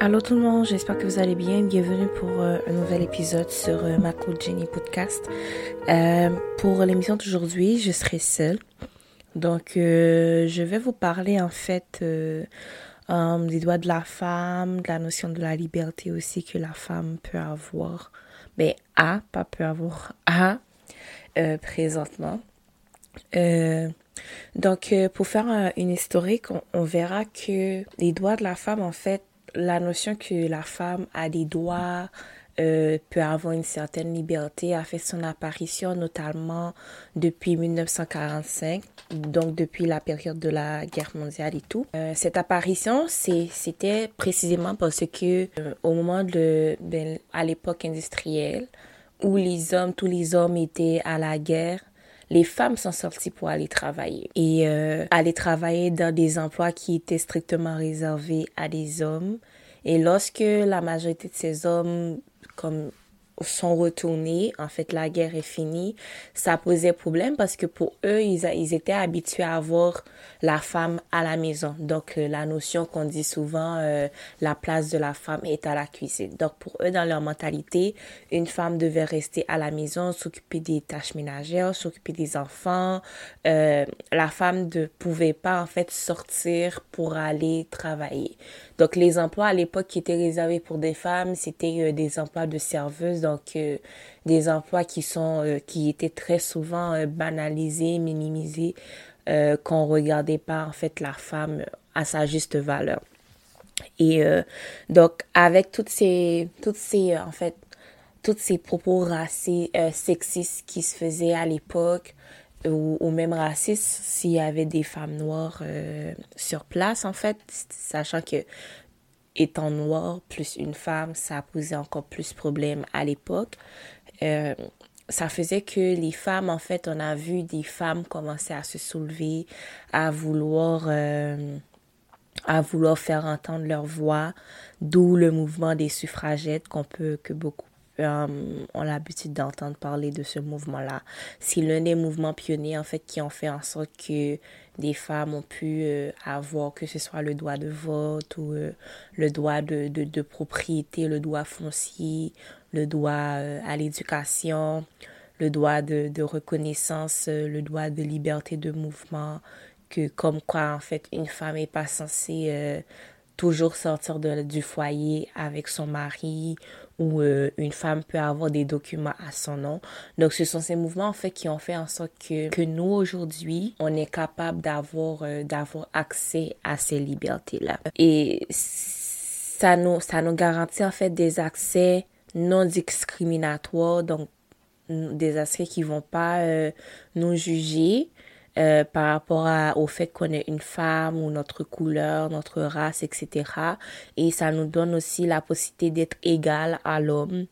Allô tout le monde, j'espère que vous allez bien. Bienvenue pour euh, un nouvel épisode sur euh, ma coach Jenny podcast. Euh, pour l'émission d'aujourd'hui, je serai seule. Donc, je vais vous parler en fait des droits de la femme, de la notion de la liberté aussi que la femme peut avoir. Mais a, pas peut avoir, a présentement. Donc, pour faire une historique, on verra que les droits de la femme, en fait, la notion que la femme a des droits, euh, peut avoir une certaine liberté a fait son apparition notamment depuis 1945, donc depuis la période de la guerre mondiale et tout. Euh, cette apparition, c'était précisément parce que euh, au moment de, ben, à l'époque industrielle, où les hommes, tous les hommes étaient à la guerre, les femmes sont sorties pour aller travailler et euh, aller travailler dans des emplois qui étaient strictement réservés à des hommes. Et lorsque la majorité de ces hommes, comme sont retournés, en fait la guerre est finie, ça posait problème parce que pour eux, ils, étaient habitués à avoir la femme à la maison. Donc euh, la notion qu'on dit souvent, euh, la place de la femme est à la cuisine. Donc pour eux, dans leur mentalité, une femme devait rester à la maison, s'occuper des tâches ménagères, s'occuper des enfants. Euh, la femme ne pouvait pas en fait sortir pour aller travailler. Donc les emplois à l'époque qui étaient réservés pour des femmes, c'était des emplois de serveuse donc euh, des emplois qui sont euh, qui étaient très souvent euh, banalisés, minimisés, qu'on regardait pas en fait la femme à sa juste valeur. Et donc avec toutes ces toutes ces en fait toutes ces propos racistes, sexistes qui se faisaient à l'époque, ou, même racistes s'il y avait des femmes noires sur place, en fait, sachant que étant noir plus une femme, ça posait encore plus de problèmes à l'époque. Euh, ça faisait que les femmes, en fait, on a vu des femmes commencer à se soulever, à vouloir, euh, à vouloir faire entendre leur voix, d'où le mouvement des suffragettes qu'on peut, que beaucoup euh, ont l'habitude d'entendre parler de ce mouvement-là. C'est l'un des mouvements pionniers, en fait, qui ont fait en sorte que des femmes ont pu euh, avoir, que ce soit le droit de vote ou euh, le droit de, de, propriété, le droit foncier, le droit à l'éducation, le droit de, de reconnaissance, le droit de liberté de mouvement, que comme quoi, en fait, une femme n'est pas censée toujours sortir de, du foyer avec son mari euh, une femme peut avoir des documents à son nom. Donc, ce sont ces mouvements, en fait, qui ont fait en sorte que, que nous, aujourd'hui, on est capable d'avoir, euh, d'avoir accès à ces libertés-là. Et ça nous, ça nous garantit, en fait, des accès non discriminatoires, donc des accès qui vont pas euh, nous juger, euh, par rapport au fait qu'on est une femme ou notre couleur, notre race, etc. Et ça nous donne aussi la possibilité d'être égal à l'homme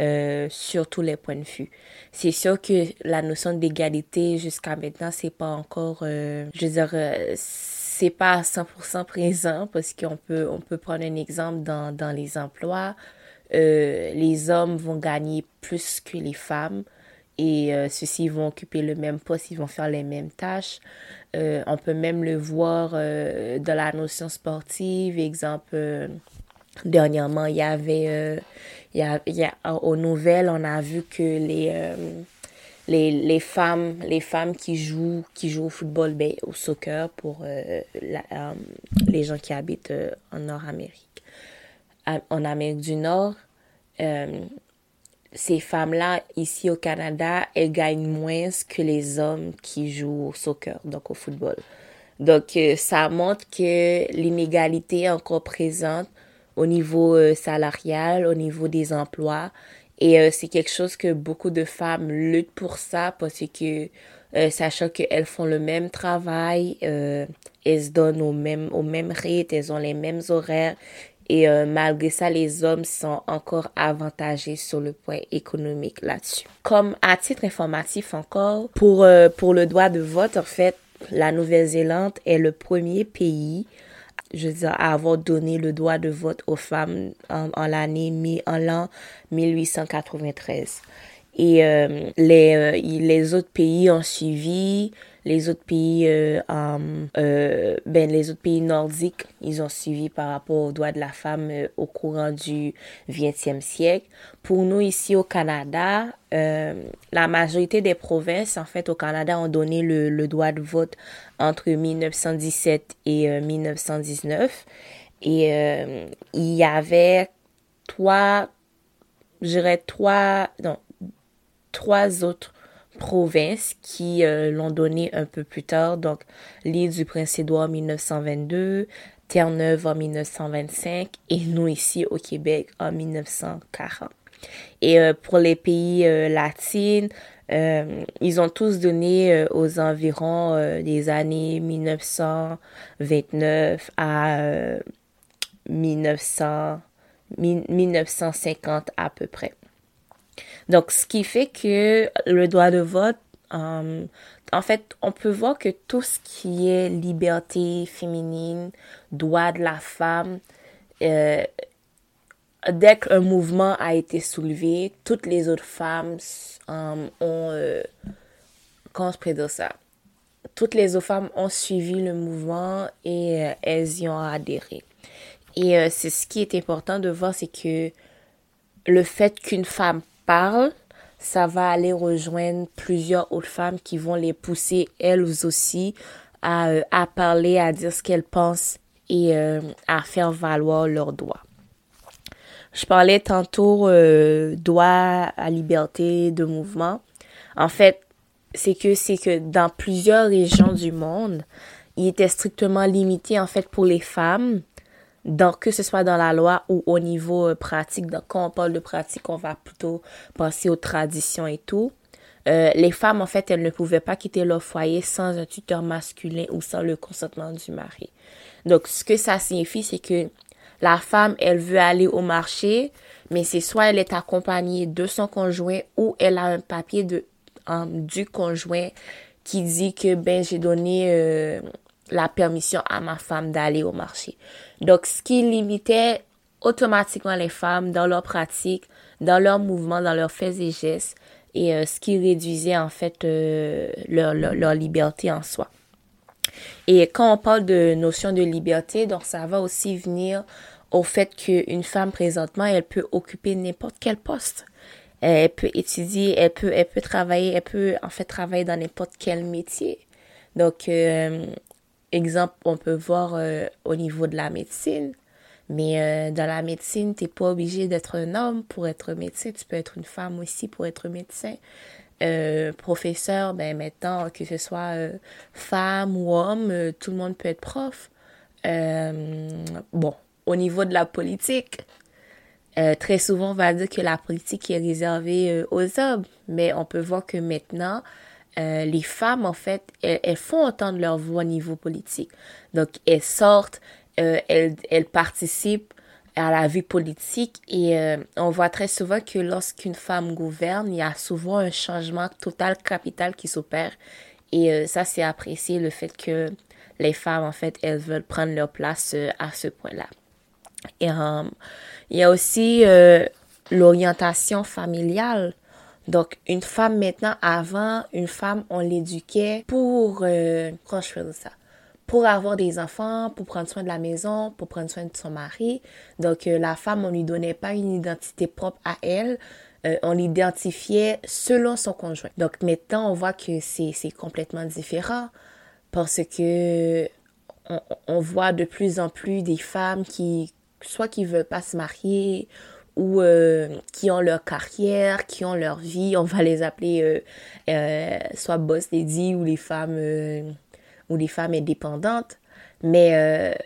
euh, sur tous les points de vue. C'est sûr que la notion d'égalité jusqu'à maintenant, c'est pas encore, euh, je veux dire, c'est pas à 100% présent parce qu'on peut, on peut prendre un exemple dans, dans les emplois. Les hommes vont gagner plus que les femmes et euh, ceux-ci vont occuper le même poste, ils vont faire les mêmes tâches. Euh, on peut même le voir euh, dans la notion sportive. Exemple, dernièrement, il y avait, il y a, il y aux nouvelles, on a vu que les, les, les femmes, les femmes qui jouent, qui jouent au football, ben, au soccer pour les gens qui habitent en Nord-Amérique, en Amérique du Nord, ces femmes-là, ici au Canada, elles gagnent moins que les hommes qui jouent au soccer, donc au football. Donc, euh, ça montre que l'inégalité est encore présente au niveau euh, salarial, au niveau des emplois. Et euh, c'est quelque chose que beaucoup de femmes luttent pour ça parce que, sachant qu'elles font le même travail, elles se donnent au même, au même rythme, elles ont les mêmes horaires, et euh, malgré ça, les hommes sont encore avantagés sur le point économique là-dessus. Comme à titre informatif encore, pour, euh, pour le droit de vote, en fait, la Nouvelle-Zélande est le premier pays je veux dire, à avoir donné le droit de vote aux femmes en, en l'année en l'an 1893. Et euh, les, les autres pays ont suivi, les autres pays, euh, euh, ben, les autres pays nordiques, ils ont suivi par rapport aux droits de la femme euh, au courant du 20e siècle. Pour nous, ici au Canada, la majorité des provinces, en fait, au Canada, ont donné le, le droit de vote entre 1917 et 1919. Et il y avait trois, je dirais trois, non, trois autres provinces qui euh, l'ont donné un peu plus tard. Donc, l'île du Prince-Édouard en 1922, Terre-Neuve en 1925 et nous ici au Québec en 1940. Et euh, pour les pays euh, latines, ils ont tous donné aux environs des années 1929 à 1900, 1950 à peu près. Donc, ce qui fait que le droit de vote, euh, en fait, on peut voir que tout ce qui est liberté féminine, droit de la femme, euh, dès qu'un mouvement a été soulevé, toutes les autres femmes euh, ont... je ça? Toutes les autres femmes ont suivi le mouvement et elles y ont adhéré. Et c'est ce qui est important de voir, c'est que le fait qu'une femme parle, ça va aller rejoindre plusieurs autres femmes qui vont les pousser elles aussi à, euh, à parler, à dire ce qu'elles pensent et euh, à faire valoir leurs droits. Je parlais tantôt euh, droit à liberté de mouvement. En fait, c'est que c'est que dans plusieurs régions du monde, il était strictement limité en fait pour les femmes donc, que ce soit dans la loi ou au niveau euh, pratique. Donc, quand on parle de pratique, on va plutôt penser aux traditions et tout. Euh, les femmes, en fait, elles ne pouvaient pas quitter leur foyer sans un tuteur masculin ou sans le consentement du mari. Donc, ce que ça signifie, c'est que la femme, elle veut aller au marché, mais c'est soit elle est accompagnée de son conjoint ou elle a un papier de, du conjoint qui dit que, ben, j'ai donné euh, la permission à ma femme d'aller au marché. Donc, ce qui limitait automatiquement les femmes dans leur pratique, dans leurs mouvements, dans leurs faits et gestes, et euh, ce qui réduisait en fait euh, leur, liberté en soi. Et quand on parle de notion de liberté, donc ça va aussi venir au fait qu'une femme présentement, elle peut occuper n'importe quel poste. Elle peut étudier, elle peut, elle peut travailler, elle peut en fait travailler dans n'importe quel métier. Donc, euh, exemple, on peut voir euh, au niveau de la médecine. Mais euh, dans la médecine, tu n'es pas obligé d'être un homme pour être médecin. Tu peux être une femme aussi pour être médecin. Euh, professeur, ben maintenant, que ce soit femme ou homme, tout le monde peut être prof. bon, au niveau de la politique, très souvent, on va dire que la politique est réservée aux hommes. Mais on peut voir que maintenant, euh, les femmes, en fait, elles, font entendre leur voix au niveau politique. Donc, elles sortent, euh, elles, elles, participent à la vie politique et euh, on voit très souvent que lorsqu'une femme gouverne, il y a souvent un changement total capital qui s'opère. Et ça, c'est apprécié le fait que les femmes, en fait, elles veulent prendre leur place à ce point-là. Et il y a aussi l'orientation familiale donc, une femme maintenant, avant, une femme, on l'éduquait pour, euh, comment je ça? Pour avoir des enfants, pour prendre soin de la maison, pour prendre soin de son mari. Donc, euh, la femme, on lui donnait pas une identité propre à elle. Euh, on l'identifiait selon son conjoint. Donc, maintenant, on voit que c'est, c'est complètement différent parce que on, on voit de plus en plus des femmes qui, soit qui veulent pas se marier ou euh, qui ont leur carrière, qui ont leur vie, on va les appeler euh, euh, soit boss lady ou les femmes ou les femmes indépendantes. Mais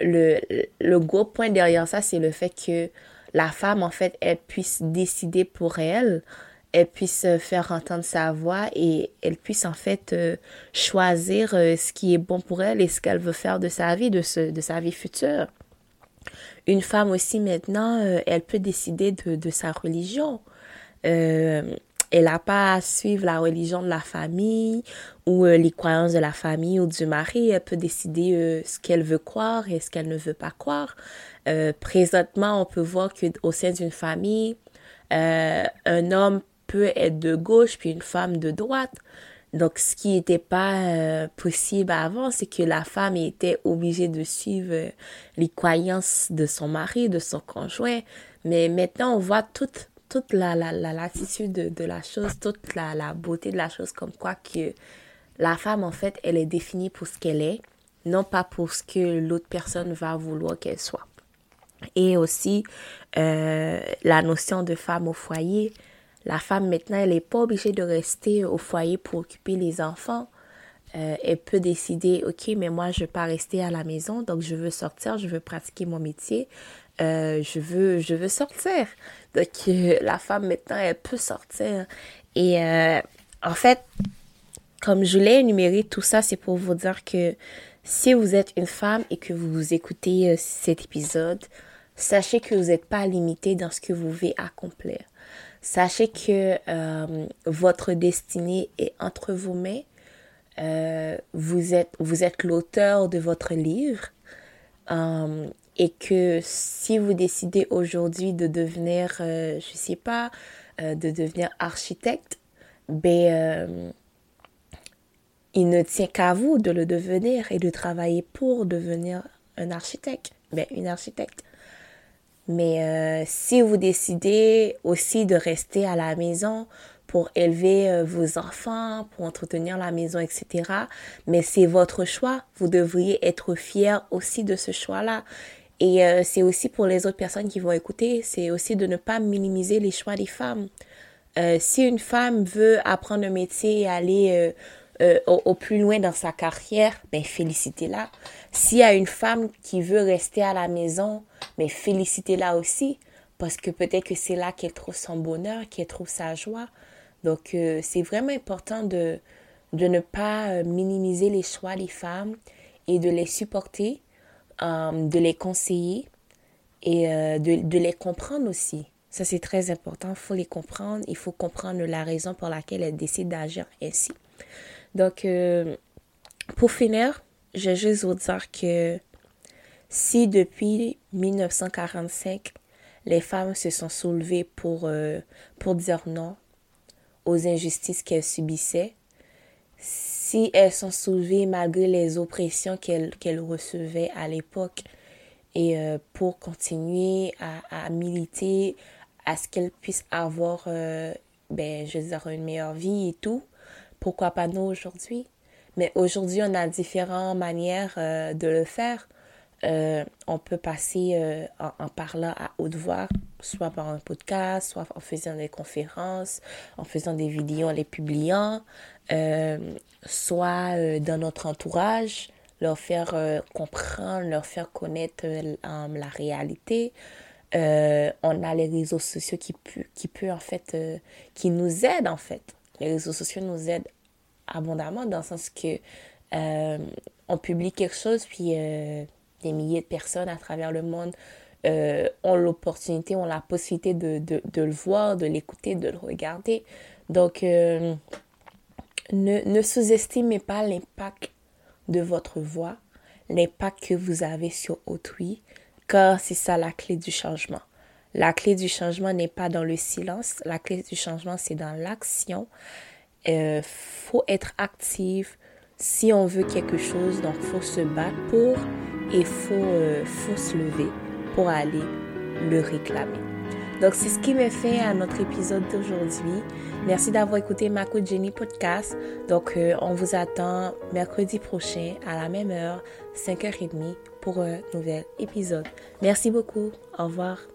le, gros point derrière ça, c'est le fait que la femme, en fait, elle puisse décider pour elle, elle puisse faire entendre sa voix et elle puisse en fait choisir ce qui est bon pour elle et ce qu'elle veut faire de sa vie, de sa vie future. Une femme aussi maintenant, euh, elle peut décider de, sa religion. Euh, elle n'a pas à suivre la religion de la famille ou euh, les croyances de la famille ou du mari. Elle peut décider ce qu'elle veut croire et ce qu'elle ne veut pas croire. présentement, on peut voir qu'au sein d'une famille, un homme peut être de gauche puis une femme de droite. Donc, ce qui n'était pas euh, possible avant, c'est que la femme était obligée de suivre euh, les croyances de son mari, de son conjoint. Mais maintenant, on voit toute, toute la, la, la latitude de, de, la chose, toute la, la beauté de la chose, comme quoi que la femme, en fait, elle est définie pour ce qu'elle est, non pas pour ce que l'autre personne va vouloir qu'elle soit. Et aussi, euh, la notion de femme au foyer, la femme, maintenant, elle n'est pas obligée de rester au foyer pour occuper les enfants. Euh, elle peut décider, OK, mais moi, je ne veux pas rester à la maison, donc je veux sortir, je veux pratiquer mon métier, euh, je, veux, sortir. Donc, euh, la femme, maintenant, elle peut sortir. Et en fait, comme je l'ai énuméré, tout ça, c'est pour vous dire que si vous êtes une femme et que vous écoutez cet épisode, sachez que vous n'êtes pas limité dans ce que vous voulez accomplir. Sachez que euh, votre destinée est entre vos mains. Euh, vous êtes, vous êtes l'auteur de votre livre. Euh, et que si vous décidez aujourd'hui de devenir, je sais pas, de devenir architecte, ben, il ne tient qu'à vous de le devenir et de travailler pour devenir un architecte, ben, une architecte. Mais euh, si vous décidez aussi de rester à la maison pour élever euh, vos enfants, pour entretenir la maison, etc., mais c'est votre choix, vous devriez être fier aussi de ce choix-là. Et euh, c'est aussi pour les autres personnes qui vont écouter, c'est aussi de ne pas minimiser les choix des femmes. Si une femme veut apprendre un métier et aller euh, au, plus loin dans sa carrière, ben félicitez-la. S'il y a une femme qui veut rester à la maison, mais ben, félicitez-la aussi, parce que peut-être que c'est là qu'elle trouve son bonheur, qu'elle trouve sa joie. Donc, euh, c'est vraiment important de, de ne pas euh, minimiser les choix des femmes et de les supporter, de les conseiller et de, de les comprendre aussi. Ça, c'est très important. Il faut les comprendre. Il faut comprendre la raison pour laquelle elles décident d'agir ainsi. Donc, euh, pour finir, je vais juste vous dire que si depuis 1945, les femmes se sont soulevées pour, euh, pour dire non aux injustices qu'elles subissaient, si elles sont soulevées malgré les oppressions qu'elles qu'elles recevaient à l'époque et euh, pour continuer à, à, militer à ce qu'elles puissent avoir, ben, je veux dire, une meilleure vie et tout, pourquoi pas nous aujourd'hui? Mais aujourd'hui, on a différentes manières euh, de le faire. Euh, on peut passer euh, en, parlant à haute voix, soit par un podcast, soit en faisant des conférences, en faisant des vidéos, en les publiant, soit dans notre entourage, leur faire comprendre, leur faire connaître la réalité. on a les réseaux sociaux qui, qui peut en fait, qui nous aident en fait les réseaux sociaux nous aident abondamment dans le sens que euh, on publie quelque chose puis euh, des milliers de personnes à travers le monde euh, ont l'opportunité, ont la possibilité de, de, de le voir, de l'écouter, de le regarder. Donc, ne, ne sous-estimez pas l'impact de votre voix, l'impact que vous avez sur autrui, car c'est ça la clé du changement. La clé du changement n'est pas dans le silence, la clé du changement, c'est dans l'action. Euh, faut être actif si on veut quelque chose, donc faut se battre pour et faut, euh, faut se lever pour aller le réclamer. Donc, c'est ce qui me fait à notre épisode d'aujourd'hui. Merci d'avoir écouté Mako Jenny Podcast. Donc, euh, on vous attend mercredi prochain à la même heure, 5h30, pour un nouvel épisode. Merci beaucoup. Au revoir.